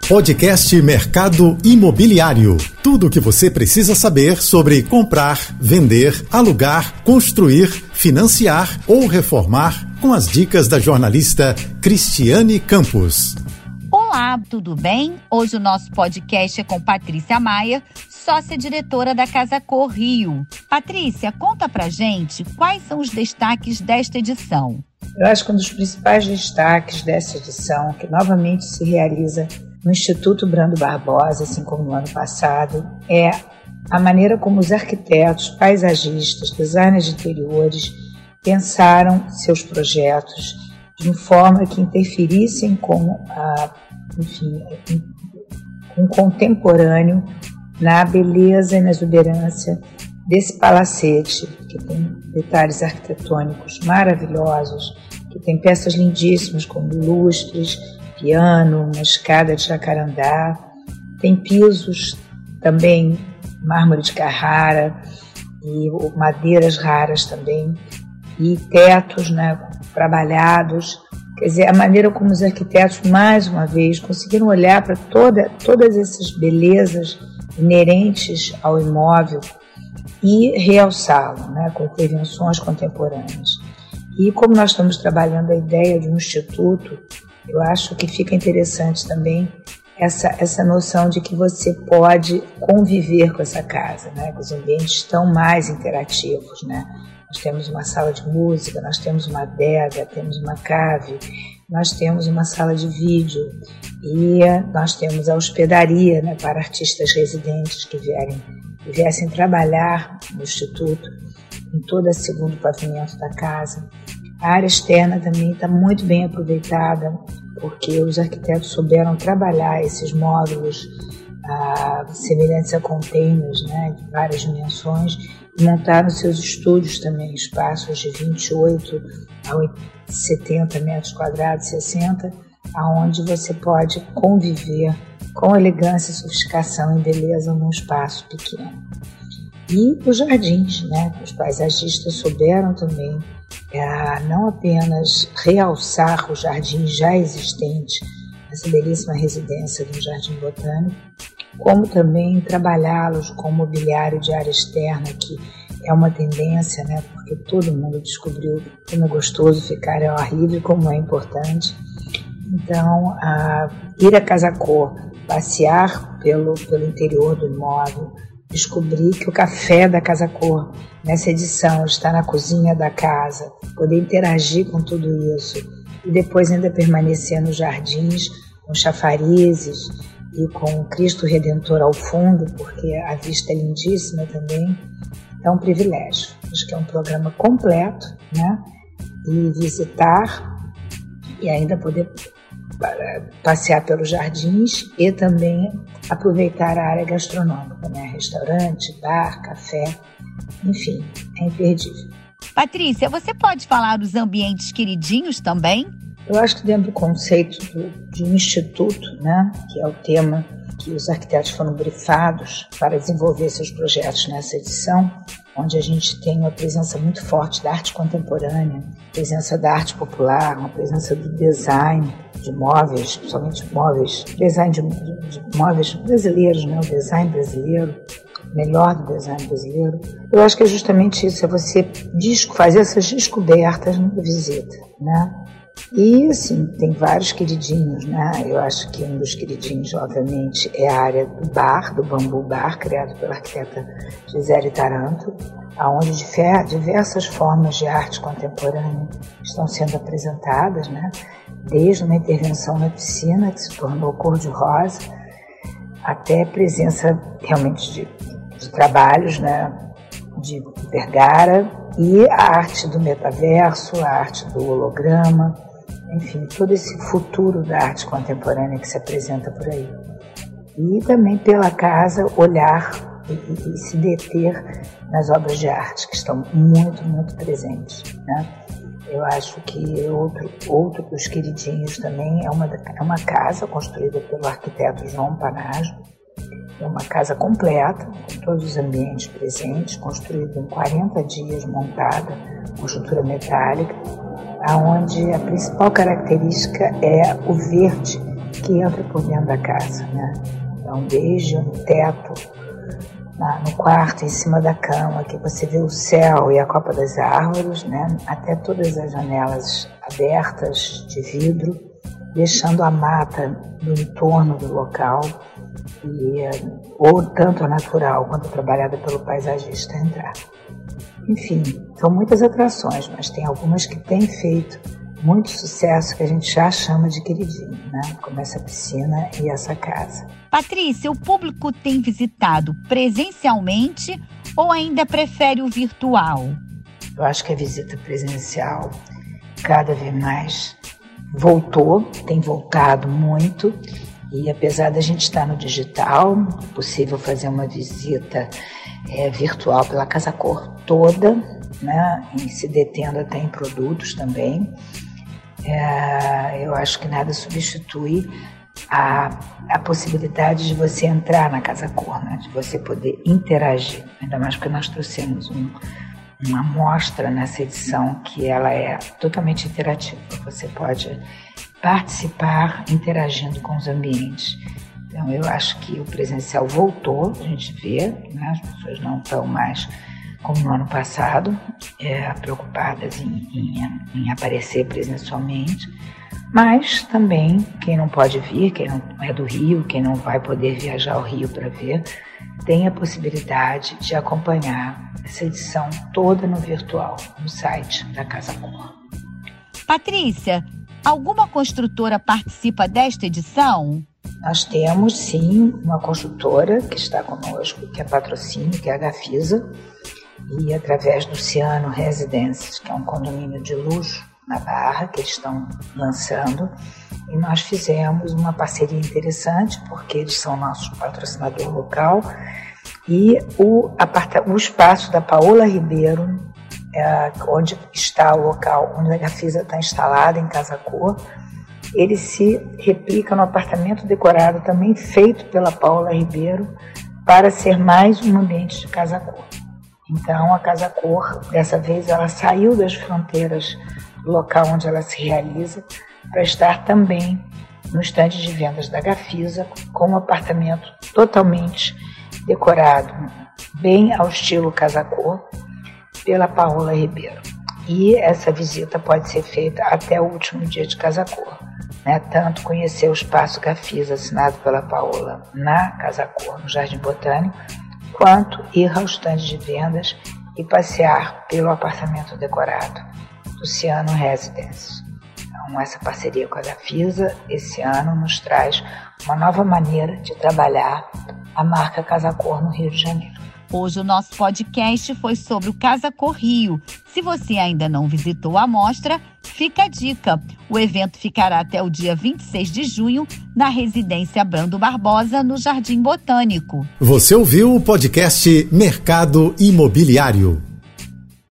Podcast Mercado Imobiliário. Tudo o que você precisa saber sobre comprar, vender, alugar, construir, financiar ou reformar com as dicas da jornalista Cristiane Campos. Olá, tudo bem? Hoje o nosso podcast é com Patrícia Maia, sócia-diretora da Casa Cor Rio. Patrícia, conta pra gente quais são os destaques desta edição. Eu acho que um dos principais destaques dessa edição, que novamente se realiza no Instituto Brando Barbosa, assim como no ano passado, é a maneira como os arquitetos, paisagistas, designers de interiores pensaram seus projetos de uma forma que interferissem com, a, enfim, o contemporâneo na beleza e na exuberância desse palacete, que tem detalhes arquitetônicos maravilhosos, que tem peças lindíssimas como lustres, piano, uma escada de jacarandá, tem pisos também mármore de Carrara e madeiras raras também e tetos, né, trabalhados. Quer dizer, a maneira como os arquitetos mais uma vez conseguiram olhar para toda, todas essas belezas inerentes ao imóvel e realçá-lo, né, com intervenções contemporâneas. E como nós estamos trabalhando a ideia de um instituto eu acho que fica interessante também essa, essa noção de que você pode conviver com essa casa, né? que os ambientes estão mais interativos. Né? Nós temos uma sala de música, nós temos uma adega, temos uma cave, nós temos uma sala de vídeo e nós temos a hospedaria né, para artistas residentes que vierem, que viessem trabalhar no Instituto, em todo o segundo pavimento da casa. A área externa também está muito bem aproveitada, porque os arquitetos souberam trabalhar esses módulos ah, semelhantes a containers né, de várias dimensões e montaram seus estúdios também, espaços de 28 a 70 metros quadrados, 60, aonde você pode conviver com elegância, sofisticação e beleza num espaço pequeno. E os jardins, né? Os paisagistas souberam também é, não apenas realçar o jardim já existente, essa belíssima residência do Jardim Botânico, como também trabalhá-los com mobiliário de área externa, que é uma tendência, né? Porque todo mundo descobriu como é gostoso ficar ao ar livre, como é importante. Então, a, ir a Casa Cor, passear pelo, pelo interior do imóvel, descobri que o café da Casa Cor, nessa edição, está na cozinha da casa, poder interagir com tudo isso e depois ainda permanecer nos jardins com chafarizes e com Cristo Redentor ao fundo, porque a vista é lindíssima também, é um privilégio. Acho que é um programa completo, né? E visitar e ainda poder passear pelos jardins e também aproveitar a área gastronômica, né? Restaurante, bar, café, enfim, é imperdível. Patrícia, você pode falar dos ambientes queridinhos também? Eu acho que dentro do conceito do, de um instituto, né, que é o tema que os arquitetos foram brifados para desenvolver seus projetos nessa edição, onde a gente tem uma presença muito forte da arte contemporânea, presença da arte popular, uma presença do design de móveis, principalmente móveis, design de, de, de móveis brasileiros, né? o design brasileiro, melhor do design brasileiro. Eu acho que é justamente isso, é você fazer essas descobertas na visita, né? E, assim, tem vários queridinhos, né? Eu acho que um dos queridinhos, obviamente, é a área do bar, do Bambu Bar, criado pela arquiteta Gisele Taranto, onde diversas formas de arte contemporânea estão sendo apresentadas, né? Desde uma intervenção na piscina, que se tornou cor-de-rosa, até a presença realmente de, de trabalhos, né? De Vergara e a arte do metaverso, a arte do holograma, enfim, todo esse futuro da arte contemporânea que se apresenta por aí. E também pela casa olhar e, e, se deter nas obras de arte que estão muito, muito presentes. Né? Eu acho que outro, outro dos queridinhos também é uma, é uma casa construída pelo arquiteto João Panajo. É uma casa completa, com todos os ambientes presentes, construída em 40 dias, montada, com estrutura metálica, aonde a principal característica é o verde que entra por dentro da casa, né? Então, desde um teto no quarto, em cima da cama, que você vê o céu e a copa das árvores, né? Até todas as janelas abertas de vidro, deixando a mata no entorno do local ou tanto a natural quanto a trabalhada pelo paisagista entrar. Enfim, são muitas atrações, mas tem algumas que têm feito muito sucesso que a gente já chama de queridinho, né? Como essa piscina e essa casa. Patrícia, o público tem visitado presencialmente ou ainda prefere o virtual? Eu acho que a visita presencial cada vez mais voltou, tem voltado muito. E apesar da gente estar no digital, é possível fazer uma visita é, virtual pela Casa Cor toda, né? E se detendo até em produtos também. É, eu acho que nada substitui a, a possibilidade de você entrar na Casa Cor, né? de você poder interagir. Ainda mais porque nós trouxemos um, uma amostra nessa edição que ela é totalmente interativa. Você pode participar interagindo com os ambientes. Então eu acho que o presencial voltou, a gente vê, né? as pessoas não estão mais como no ano passado, é, preocupadas em, em, em, aparecer presencialmente, mas também quem não pode vir, quem não é do Rio, quem não vai poder viajar ao Rio para ver, tem a possibilidade de acompanhar essa edição toda no virtual, no site da Casa Cor. Patrícia, alguma construtora participa desta edição? Nós temos sim uma construtora que está conosco, que é patrocínio, que é a Gafisa, e através do Ciano Residences, que é um condomínio de luxo na Barra, que eles estão lançando, e nós fizemos uma parceria interessante, porque eles são nosso patrocinador local, e o, o espaço da Paola Ribeiro, é, onde está o local onde a Gafisa está instalada, em Casa Cor, ele se replica no apartamento decorado também feito pela Paula Ribeiro para ser mais um ambiente de Casa Cor. Então, a Casa Cor, dessa vez, ela saiu das fronteiras do local onde ela se realiza para estar também no estande de vendas da Gafisa, com um apartamento totalmente decorado, bem ao estilo Casa Cor, pela Paola Ribeiro. E essa visita pode ser feita até o último dia de Casa Cor. Né? Tanto conhecer o espaço Gafisa assinado pela Paola na Casa Cor, no Jardim Botânico, quanto ir ao estande de vendas e passear pelo apartamento decorado, Luciano Residence. Então, essa parceria com a Gafisa esse ano nos traz uma nova maneira de trabalhar a marca Casa Cor no Rio de Janeiro. Hoje o nosso podcast foi sobre o Casa Cor Rio. Se você ainda não visitou a mostra, fica a dica. O evento ficará até o dia 26 de junho na residência Brando Barbosa, no Jardim Botânico. Você ouviu o podcast Mercado Imobiliário.